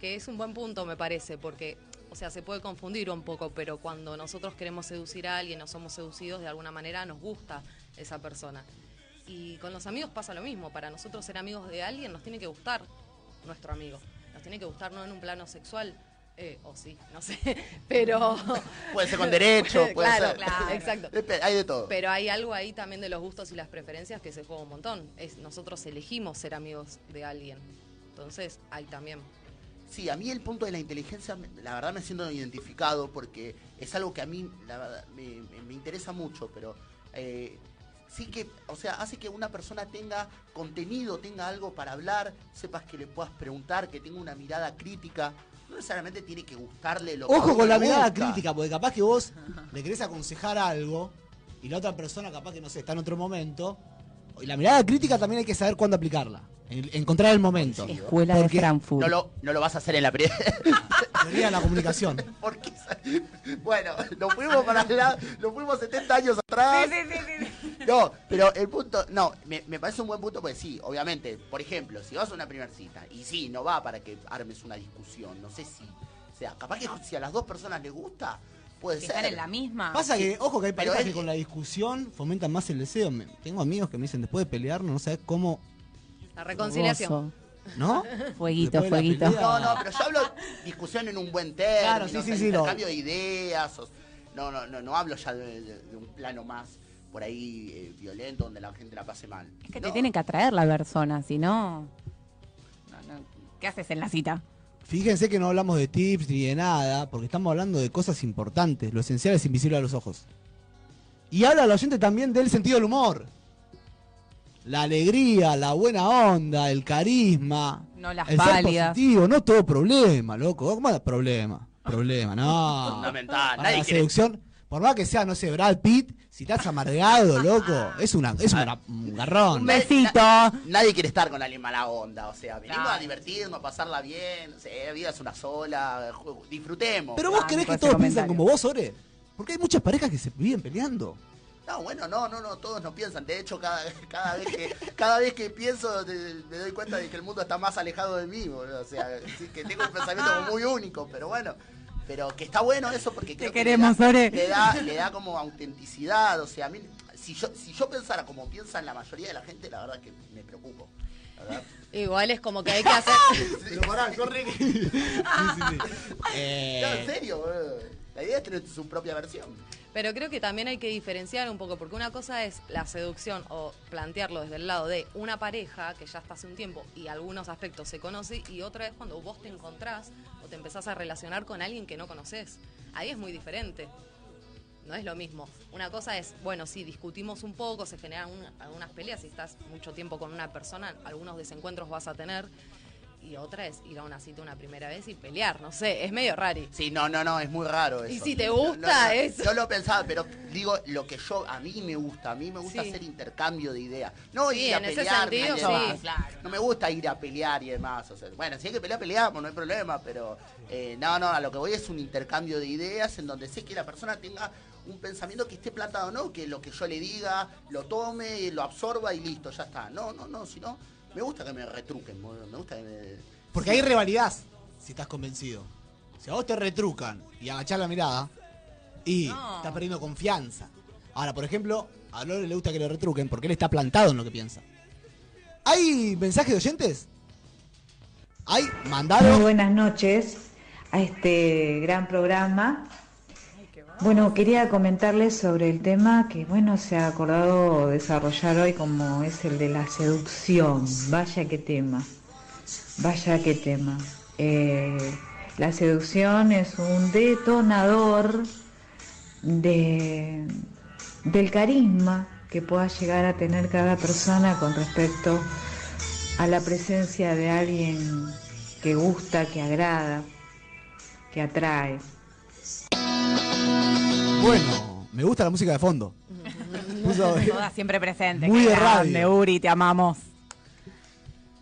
que es un buen punto, me parece, porque, o sea, se puede confundir un poco, pero cuando nosotros queremos seducir a alguien o somos seducidos, de alguna manera nos gusta esa persona. Y con los amigos pasa lo mismo, para nosotros ser amigos de alguien nos tiene que gustar nuestro amigo, nos tiene que gustar no en un plano sexual. eh, o sí, no sé, pero... Puede ser con derecho, puede claro, ser. claro, exacto. Hay de todo. Pero hay algo ahí también de los gustos y las preferencias que se juega un montón. Es nosotros elegimos ser amigos de alguien. Entonces, hay también. Sí, a mí el punto de la inteligencia, me- la verdad me siento identificado porque es algo que a mí la verdad, me, me- interesa mucho, pero eh, sí que, o sea, hace que una persona tenga contenido, tenga algo para hablar, sepas que le puedas preguntar, que tenga una mirada crítica. No necesariamente tiene que gustarle lo Ojo con la mirada crítica, porque capaz que vos le querés aconsejar algo y la otra persona capaz que no sé, está en otro momento. Y la mirada crítica también hay que saber cuándo aplicarla. En- encontrar el momento. Escuela de Frankfurt. No lo, no lo vas a hacer en la primera. Teoría de la comunicación. Porque, bueno, lo fuimos para allá, lo fuimos 70 años atrás. No, pero el punto, no, me, me parece un buen punto porque sí, obviamente, por ejemplo, si vas a una primera cita, y sí, no va para que armes una discusión, no sé si, o sea, capaz que si a las dos personas les gusta, puede ser. están en la misma. Pasa que, ojo que hay parejas es- que con la discusión fomentan más el deseo. Me- tengo amigos que me dicen, después de pelearnos, no sabes cómo, La reconciliación. ¿no? Fueguito, Después de la fueguito. No, no, pero yo hablo discusión en un buen término, Claro, sí, o sí, sea, sí, intercambio no. de ideas, o- no, no, no, no hablo ya de, de- de un plano más por ahí eh, violento donde la gente la pase mal. Es que No, te tiene que atraer la persona, si no, no, no. ¿Qué haces en la cita? Fíjense que no hablamos de tips ni de nada, porque estamos hablando de cosas importantes. Lo esencial es invisible a los ojos. Y habla al oyente también del sentido del humor. La alegría, la buena onda, el carisma. No las el ser pálidas. positivo, no todo problema, loco. ¿Cómo es problema? Problema, no. Fundamental, Para nadie la quiere- seducción, por más que sea, no sé, Brad Pitt, si estás amargado, loco, es una, es una- un garrón. Un besito. Nadie quiere estar con alguien mala onda, o sea, venimos Claro. a divertirnos, a pasarla bien, o sea, la vida es una sola, disfrutemos. Pero vos Ah, querés que todos comentario. como vos, Ore. Porque hay muchas parejas que se viven peleando. No, bueno, no, no, no, todos no piensan. De hecho, cada, cada vez que cada vez que pienso me doy cuenta de que el mundo está más alejado de mí, boludo. O sea, sí, que tengo un pensamiento como muy único, pero bueno. Pero que está bueno eso porque creo que le queremos, da- Ore. le da, le da como autenticidad. O sea, a mí, si yo, si yo pensara como piensan la mayoría de la gente, la verdad que me preocupo. Verdad. Igual es como que hay que hacer. Pero pará. Sí, sí, sí. Eh, No, en serio, boludo. La idea es tener su propia versión. Pero creo que también hay que diferenciar un poco, porque una cosa es la seducción o plantearlo desde el lado de una pareja que ya está hace un tiempo y algunos aspectos se conoce, y otra es cuando vos te encontrás o te empezás a relacionar con alguien que no conoces. Ahí es muy diferente. No es lo mismo. Una cosa es, bueno, sí, discutimos un poco, se generan un- algunas peleas, si estás mucho tiempo con una persona, algunos desencuentros vas a tener, y otra es ir a una cita una primera vez y pelear, no sé, es medio raro. Sí, no, no, no, es muy raro eso. Y si te No, gusta, no, no, es- Yo lo pensaba, pero digo lo que yo, a mí me gusta, a mí me gusta Sí. hacer intercambio de ideas. No Sí, ir a pelear. sentido, y sí. Claro. No me gusta ir a pelear y demás. O sea, bueno, si hay que pelear, peleamos, no hay problema, pero eh, no, no, a lo que voy es un intercambio de ideas en donde sé que la persona tenga un pensamiento que esté plantado, no que lo que yo le diga lo tome, lo absorba y listo, ya está. No, no, no, sino me gusta que me retruquen, me gusta que me... Porque hay rivalidad, si estás convencido. Si a vos te retrucan y agachás la mirada, y No. estás perdiendo confianza. Ahora, por ejemplo, a Lore le gusta que le retruquen porque él está plantado en lo que piensa. ¿Hay mensajes de oyentes? ¿Hay? Muy Mandalo. buenas noches a este gran programa. Bueno, quería comentarles sobre el tema que, bueno, se ha acordado desarrollar hoy como es el de la seducción. Vaya qué tema, vaya qué tema. Eh, la seducción es un detonador de, del carisma que pueda llegar a tener cada persona con respecto a la presencia de alguien que gusta, que agrada, que atrae. Bueno, me gusta la música de fondo. Puso- Toda siempre presente. Muy de. Uri, te amamos.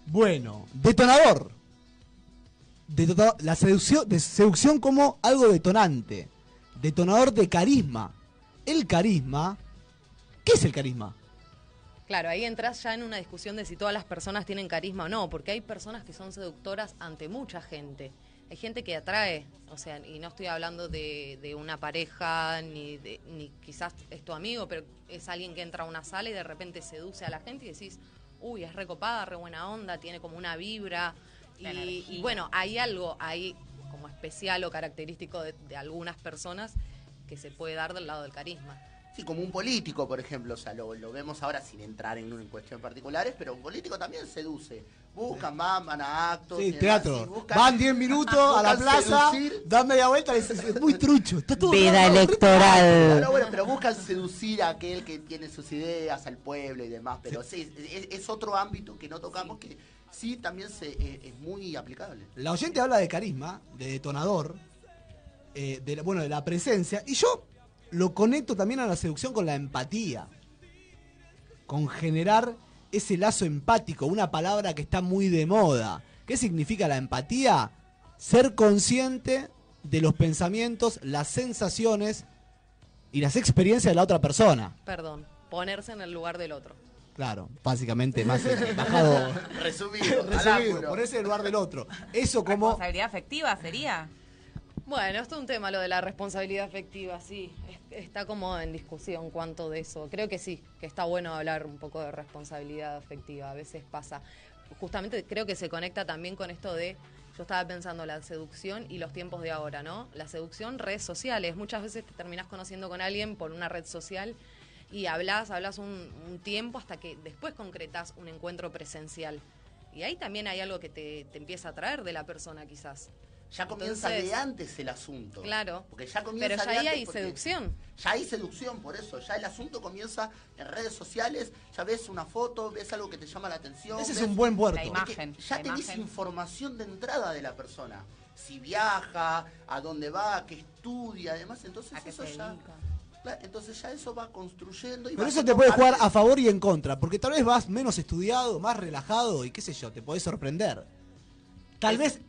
Bueno, detonador. Detona- la seducción, de seducción como algo detonante. Detonador de carisma. El carisma. ¿Qué es el carisma? Claro, ahí entras ya en una discusión de si todas las personas tienen carisma o no, porque hay personas que son seductoras ante mucha gente. Hay gente que atrae, o sea, y no estoy hablando de, de una pareja, ni, de, ni quizás es tu amigo, pero es alguien que entra a una sala y de repente seduce a la gente y decís, uy, es recopada, re buena onda, tiene como una vibra. Y, y bueno, hay algo ahí como especial o característico de, de algunas personas que se puede dar del lado del carisma. Sí, como un político, por ejemplo, o sea, lo, lo vemos ahora sin entrar en, en cuestiones particulares, pero un político también seduce. Buscan, van, van a actos. y Sí, teatro. buscan- Van 10 minutos a la plaza, seducir. dan media vuelta es muy trucho. Está todo Vida raro, electoral. Claro, bueno, pero buscan seducir a aquel que tiene sus ideas, al pueblo y demás. Pero sí, es, es otro ámbito que no tocamos que sí también se, eh, es muy aplicable. La oyente habla de carisma, de detonador, eh, de bueno, de la presencia, y yo lo conecto también a la seducción con la empatía, con generar ese lazo empático, una palabra que está muy de moda. ¿Qué significa la empatía? Ser consciente de los pensamientos, las sensaciones y las experiencias de la otra persona. Perdón, ponerse en el lugar del otro. Claro, básicamente más eh, bajado. Resumido, ponerse en el lugar del otro. Eso como Responsabilidad afectiva sería. Bueno, esto es un tema, lo de la responsabilidad afectiva, sí. Es- Está como en discusión cuánto de eso. Creo que sí, que está bueno hablar un poco de responsabilidad afectiva. A veces pasa. Justamente creo que se conecta también con esto de. Yo estaba pensando la seducción y los tiempos de ahora, ¿no? La seducción, redes sociales. Muchas veces te terminás conociendo con alguien por una red social y hablas, hablas un, un tiempo hasta que después concretas un encuentro presencial. Y ahí también hay algo que te, te empieza a atraer de la persona, quizás. Ya comienza Entonces- de antes el asunto. Claro. Porque ya comienza Pero ya de ahí antes hay seducción. Ya hay seducción, por eso. Ya el asunto comienza en redes sociales. Ya ves una foto, ves algo que te llama la atención. Ese es un buen puerto. La imagen. ya la tenés imagen. información de entrada de la persona. Si viaja, a dónde va, qué estudia, además, entonces ¿A qué eso ya. dedica? Entonces ya eso va construyendo y Pero va eso te puede parte- jugar a favor y en contra, porque tal vez vas menos estudiado, más relajado y qué sé yo, te podés sorprender. Tal Es- vez,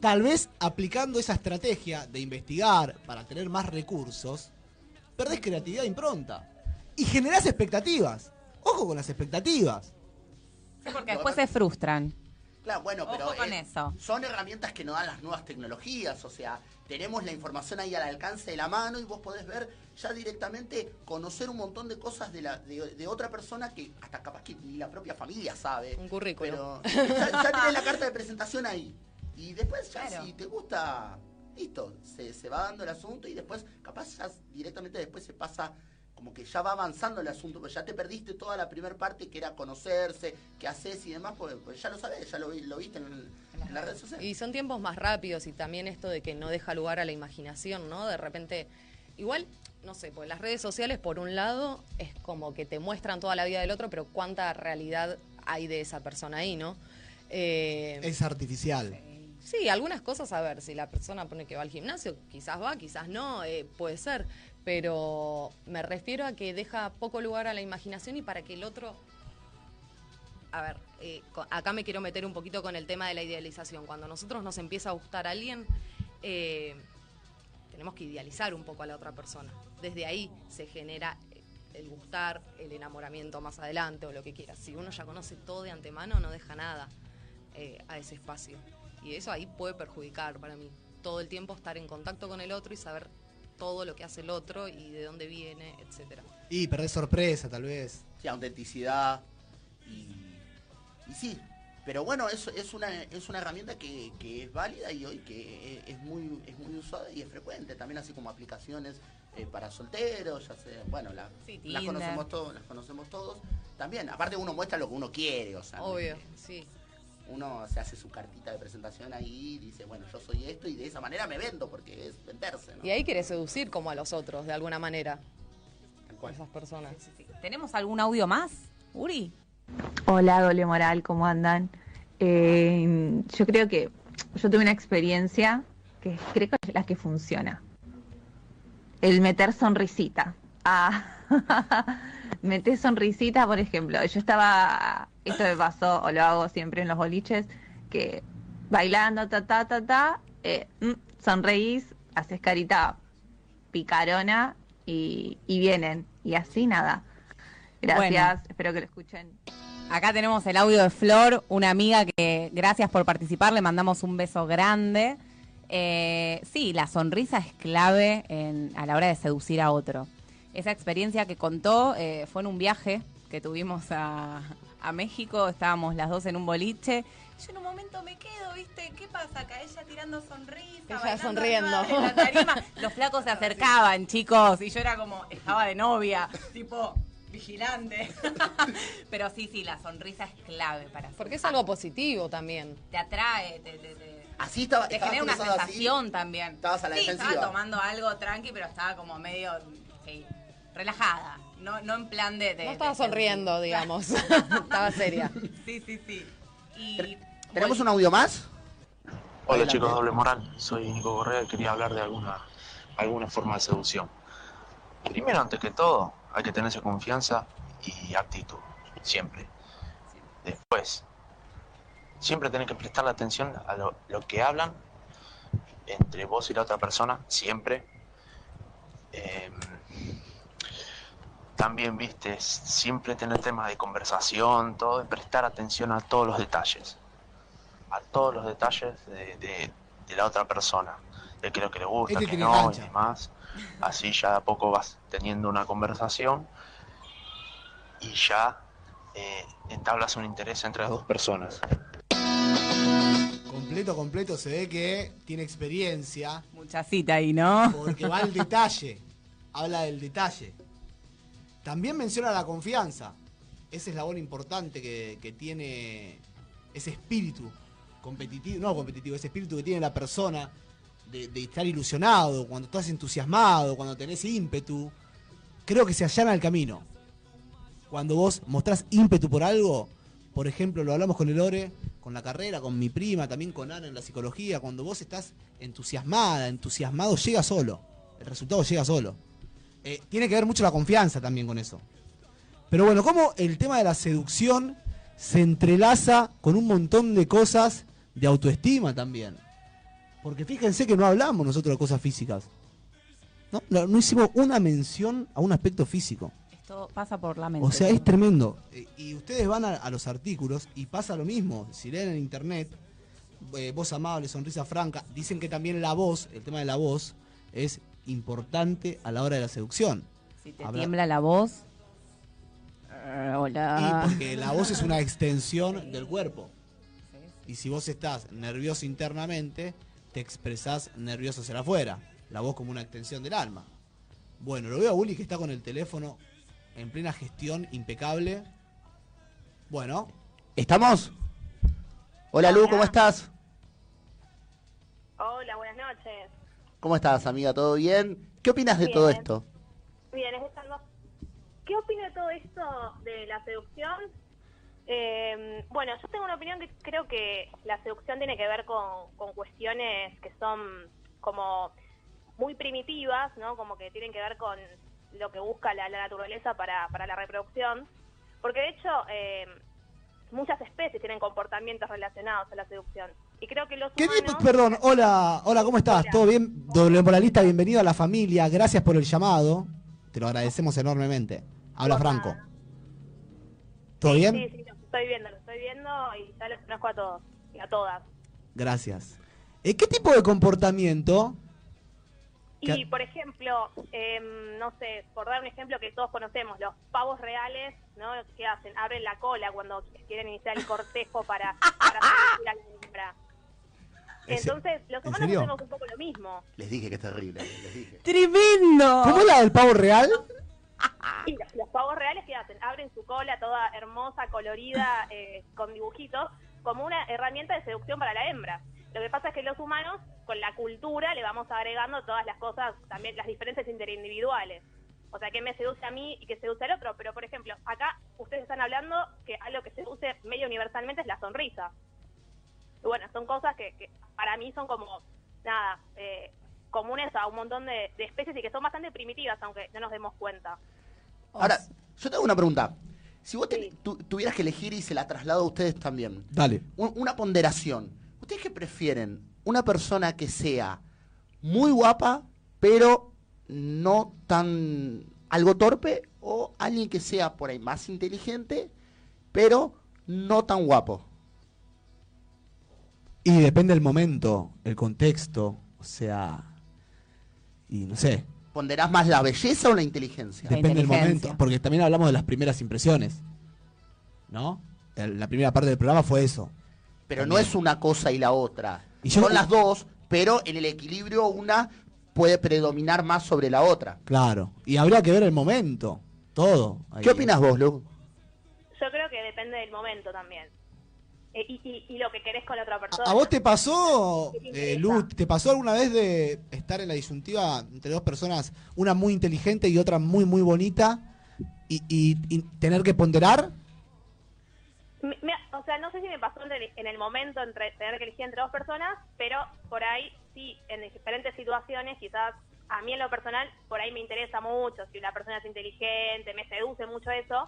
tal vez aplicando esa estrategia de investigar para tener más recursos, perdés creatividad e impronta. Y generás expectativas. Ojo con las expectativas. Sí, porque después se frustran. Claro, bueno, Ojo pero con eh, eso. son herramientas que nos dan las nuevas tecnologías, o sea, tenemos la información ahí al alcance de la mano y vos podés ver ya directamente, conocer un montón de cosas de, la, de, de otra persona que hasta capaz que ni la propia familia sabe. Un currículum. Pero ya, ya tenés la carta de presentación ahí. Y después ya Claro. si te gusta, listo, se, se va dando el asunto y después capaz ya directamente después se pasa como que ya va avanzando el asunto, porque ya te perdiste toda la primera parte que era conocerse, qué haces y demás, pues, pues ya lo sabes, ya lo, vi- lo viste en, en las redes sociales. Y son tiempos más rápidos y también esto de que no deja lugar a la imaginación, ¿no? De repente, igual, no sé, pues las redes sociales, por un lado, es como que te muestran toda la vida del otro, pero cuánta realidad hay de esa persona ahí, ¿no? Eh, Es artificial. Sí, algunas cosas, a ver, si la persona pone que va al gimnasio, quizás va, quizás no, eh, puede ser, pero me refiero a que deja poco lugar a la imaginación y para que el otro... A ver, eh, acá me quiero meter un poquito con el tema de la idealización. Cuando a nosotros nos empieza a gustar alguien, eh, tenemos que idealizar un poco a la otra persona. Desde ahí se genera el gustar, el enamoramiento más adelante o lo que quieras. Si uno ya conoce todo de antemano, no deja nada eh, a ese espacio. Y eso ahí puede perjudicar para mí. Todo el tiempo estar en contacto con el otro y saber todo lo que hace el otro y de dónde viene, etcétera. Y perdés sorpresa, tal vez. Sí, autenticidad y, y sí. Pero bueno, es, es, una, es una herramienta que, que es válida y hoy que es, es muy, es muy usada y es frecuente. También así como aplicaciones eh, para solteros, ya sé, bueno, la- Sí, las, conocemos todos, las conocemos todos. También, aparte uno muestra lo que uno quiere, o sea, Obvio, sí. Uno se hace su cartita de presentación ahí y dice, bueno, yo soy esto y de esa manera me vendo, porque es venderse, ¿no? Y ahí quiere seducir como a los otros, de alguna manera. Cual. Esas personas. ¿Tenemos algún audio más, Uri? Hola, doble moral, ¿cómo andan? Eh, yo creo que yo tuve una experiencia que creo que es la que funciona. El meter sonrisita. Ah, meter sonrisita, por ejemplo. Yo estaba, esto me pasó, o lo hago siempre en los boliches, que bailando, ta, ta, ta, ta, eh, mm, sonreís, haces carita picarona y, y vienen. Y así nada. Gracias, Bueno. espero que lo escuchen. Acá tenemos el audio de Flor, una amiga que gracias por participar, le mandamos un beso grande. Eh, sí, la sonrisa es clave en- a la hora de seducir a otro. Esa experiencia que contó eh, fue en un viaje que tuvimos a, a México, estábamos las dos en un boliche. Yo en un momento me quedo, ¿viste? ¿Qué pasa acá? Ella tirando sonrisa. Ella bailando sonriendo. la tarima. Los flacos se acercaban, chicos, y yo era como, estaba de novia, tipo, vigilante. Pero sí, sí, la sonrisa es clave para Porque es algo positivo también. Te atrae, te, te, te- Así estaba, te genera una así. sensación también. Estabas a la sí, defensiva. estaba tomando algo tranqui, pero estaba como medio, relajada. No, no en plan de... de- No estaba de- sonriendo, digamos. estaba seria. Sí, sí, sí. Y ¿Tenemos un audio más? Hola Adelante. chicos, doble moral. Soy Nico Correa y quería hablar de alguna, alguna forma de seducción. Primero, antes que todo, hay que tenerse confianza y actitud, siempre. Después, siempre tenés que prestarle atención a lo, lo que hablan entre vos y la otra persona, siempre. Em, también, viste, siempre tener temas de conversación, todo, y prestar atención a todos los detalles a todos los detalles de, de- de la otra persona, de qué es lo que le gusta, Este qué no y demás. Así ya de a poco vas teniendo una conversación y ya eh, entablas un interés entre las dos personas. Completo, completo, se ve que tiene experiencia. Mucha cita ahí, ¿no? Porque va al detalle. Habla del detalle. También menciona la confianza. Ese eslabón importante que, tiene ese espíritu competitivo, no competitivo, ese espíritu que tiene la persona de, de estar ilusionado, cuando estás entusiasmado, cuando tenés ímpetu. Creo que se allana el camino. Cuando vos mostrás ímpetu por algo, por ejemplo, lo hablamos con el Ore, con la carrera, con mi prima, también con Ana en la psicología, cuando vos estás entusiasmada, entusiasmado, llega solo. El resultado llega solo. Eh, tiene que ver mucho la confianza también con eso. Pero bueno, cómo el tema de la seducción se entrelaza con un montón de cosas de autoestima también. Porque fíjense que no hablamos nosotros de cosas físicas. No, no, no hicimos una mención a un aspecto físico. Esto pasa por la mente. O sea, es tremendo. Eh, Y ustedes van a, a los artículos y pasa lo mismo. Si leen en internet, eh, voz amable, sonrisa franca, dicen que también la voz, el tema de la voz, es importante a la hora de la seducción. Si te Habla- tiembla la voz. eh, hola. Y porque la voz es una extensión del cuerpo. Y si vos estás nervioso internamente, te expresás nervioso hacia afuera. La voz como una extensión del alma. Bueno, lo veo a Uli que está con el teléfono en plena gestión impecable. Bueno. ¿Estamos? Hola Lu, ¿cómo estás? Hola, buenas noches. ¿Cómo estás, amiga? ¿Todo bien? ¿Qué opinas de Bien. todo esto? Bien, es algo... ¿Qué opino de todo esto de la seducción? Eh, bueno, yo tengo una opinión que creo que la seducción tiene que ver con, con cuestiones que son como muy primitivas, ¿no? Como que tienen que ver con lo que busca la, la naturaleza para, para la reproducción. Porque de hecho, eh, muchas especies tienen comportamientos relacionados a la seducción. Y creo que los ¿Qué humanos... perdón, hola, hola, ¿cómo estás? ¿Todo bien? Doble moralista, bienvenido a la familia, gracias por el llamado. Te lo agradecemos enormemente. Habla Franco. ¿Todo bien? Sí, sí, lo estoy viendo, lo estoy viendo y ya los conozco a todos y a todas. Gracias. Eh, ¿Qué tipo de comportamiento? Y, ¿Qué- por ejemplo, em, no sé, por dar un ejemplo que todos conocemos, los pavos reales, ¿no? ¿Qué hacen? Abren la cola cuando quieren iniciar el cortejo para, para seducir a la hembra. ¿En se- Entonces, los humanos hacemos un poco lo mismo. Les dije que es terrible, les dije. ¡Tremendo! ¿Cómo es la del pavo real? Y los, los pavos reales, ¿qué hacen? Abren su cola toda hermosa, colorida, eh, con dibujitos, como una herramienta de seducción para la hembra. Lo que pasa es que los humanos, con la cultura, le vamos agregando todas las cosas, también las diferencias interindividuales. O sea, que me seduce a mí y que seduce al otro. Pero, por ejemplo, acá ustedes están hablando que algo que seduce medio universalmente es la sonrisa. Y bueno, son cosas que, que para mí son como, nada, eh, comunes a un montón de, de especies y que son bastante primitivas, aunque no nos demos cuenta. Ahora, yo tengo una pregunta. Si vos te- tu- tuvieras que elegir y se la traslado a ustedes también, Dale. un- una ponderación. ¿Ustedes qué prefieren? ¿Una persona que sea muy guapa, pero no tan algo torpe? ¿O alguien que sea por ahí más inteligente, pero no tan guapo? Y depende del momento, el contexto, o sea, y no sé, ¿Ponderás más la belleza o la inteligencia? depende del momento, porque también hablamos de las primeras impresiones, ¿no? El- La primera parte del programa fue eso. Pero no es una cosa y la otra. Y yo- Son las dos, pero en el equilibrio una puede predominar más sobre la otra. Claro, y habría que ver el momento, todo. ahí. ¿Qué opinas vos, Lu? Yo creo que depende del momento también. Eh, y, y- y lo que querés con la otra persona. ¿A vos te pasó, ¿Qué te eh, interesa? Lu, te pasó alguna vez de estar en la disyuntiva entre dos personas, una muy inteligente y otra muy, muy bonita, y, tener que ponderar? Me- me- o sea, no sé si me pasó en el, en el momento entre tener que elegir entre dos personas, pero por ahí sí, en diferentes situaciones, quizás a mí en lo personal, por ahí me interesa mucho, si una persona es inteligente, me seduce mucho eso.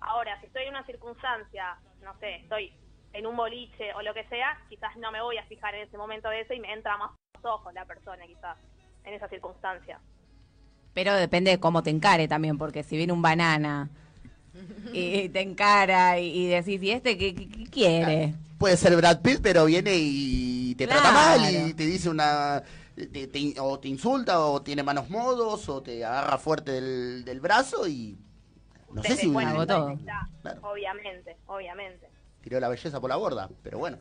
Ahora, si estoy en una circunstancia, no sé, estoy en un boliche o lo que sea, quizás no me voy a fijar en ese momento de eso y me entra más a los ojos la persona, quizás, en esa circunstancia. Pero depende de cómo te encare también, porque si viene un banana y te encara y, y decís, ¿y este qué, qué- qué quiere? Puede ser Brad Pitt, pero viene y te trata mal y te dice una... te- te- o te insulta, o tiene manos modos, o te agarra fuerte del, del brazo y... No sé si de vista, Obviamente, obviamente. Tiró la belleza por la borda, pero bueno.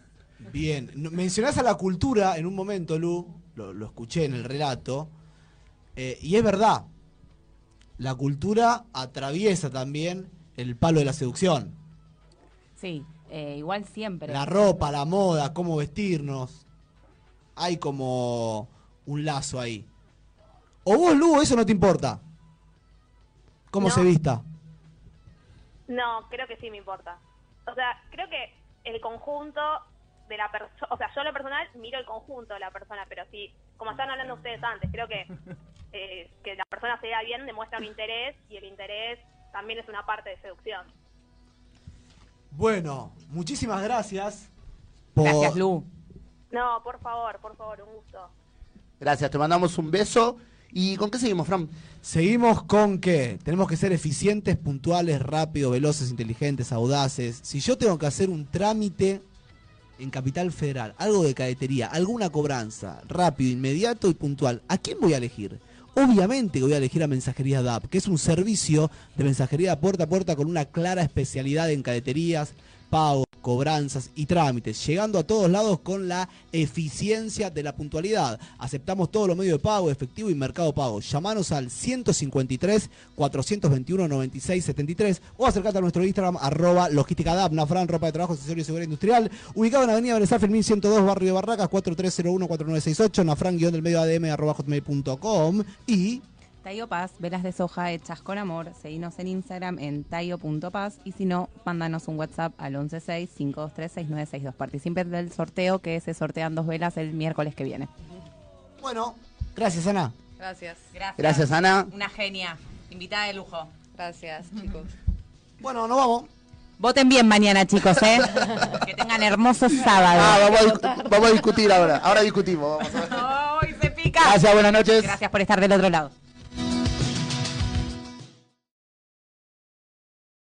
Bien, mencionás a la cultura en un momento, Lu, lo, lo escuché en el relato, eh, y es verdad, la cultura atraviesa también el palo de la seducción. Sí, eh, igual siempre. La ropa, la moda, cómo vestirnos, hay como un lazo ahí. O vos, Lu, eso no te importa. ¿Cómo No. se vista? No, creo que sí me importa. O sea, creo que el conjunto de la persona, o sea, yo en lo personal miro el conjunto de la persona, pero sí, como estaban hablando ustedes antes, creo que eh, que la persona se vea bien demuestra un interés y el interés también es una parte de seducción. Bueno, muchísimas gracias. por- Gracias, Lu. No, por favor, por favor, un gusto. Gracias, te mandamos un beso. ¿Y con qué seguimos, Fran? Seguimos con que tenemos que ser eficientes, puntuales, rápidos, veloces, inteligentes, audaces. Si yo tengo que hacer un trámite en Capital Federal, algo de cadetería, alguna cobranza, rápido, inmediato y puntual, ¿a quién voy a elegir? Obviamente voy a elegir a Mensajería DAP, que es un servicio de mensajería puerta a puerta con una clara especialidad en cadeterías, pagos, cobranzas y trámites, llegando a todos lados con la eficiencia de la puntualidad. Aceptamos todos los medios de pago, efectivo y mercado pago. Llamanos al 153 421 96 73 o acercate a nuestro Instagram arroba logística DAP, Nafran, ropa de trabajo, accesorios y seguridad industrial, ubicado en Avenida Benesafe, 1102, Barrio de Barracas, 4301 4968, Nafran guion del medio ADM arroba y Tayo Paz, velas de soja hechas con amor. Seguinos en Instagram en tayo.paz y si no, mándanos un WhatsApp al 116-523-6962. Participen del sorteo que se sortean dos velas el miércoles que viene. Bueno, gracias Ana. Gracias. Gracias. Gracias, Ana. Una genia. Invitada de lujo. Gracias, chicos. Bueno, nos vamos. Voten bien mañana, chicos, ¿eh? que tengan hermosos sábados. Ah, vamos a, discu- vamos a discutir ahora. Ahora discutimos. Vamos a ver. ¡Ay, se pica! Gracias, buenas noches. Gracias por estar del otro lado.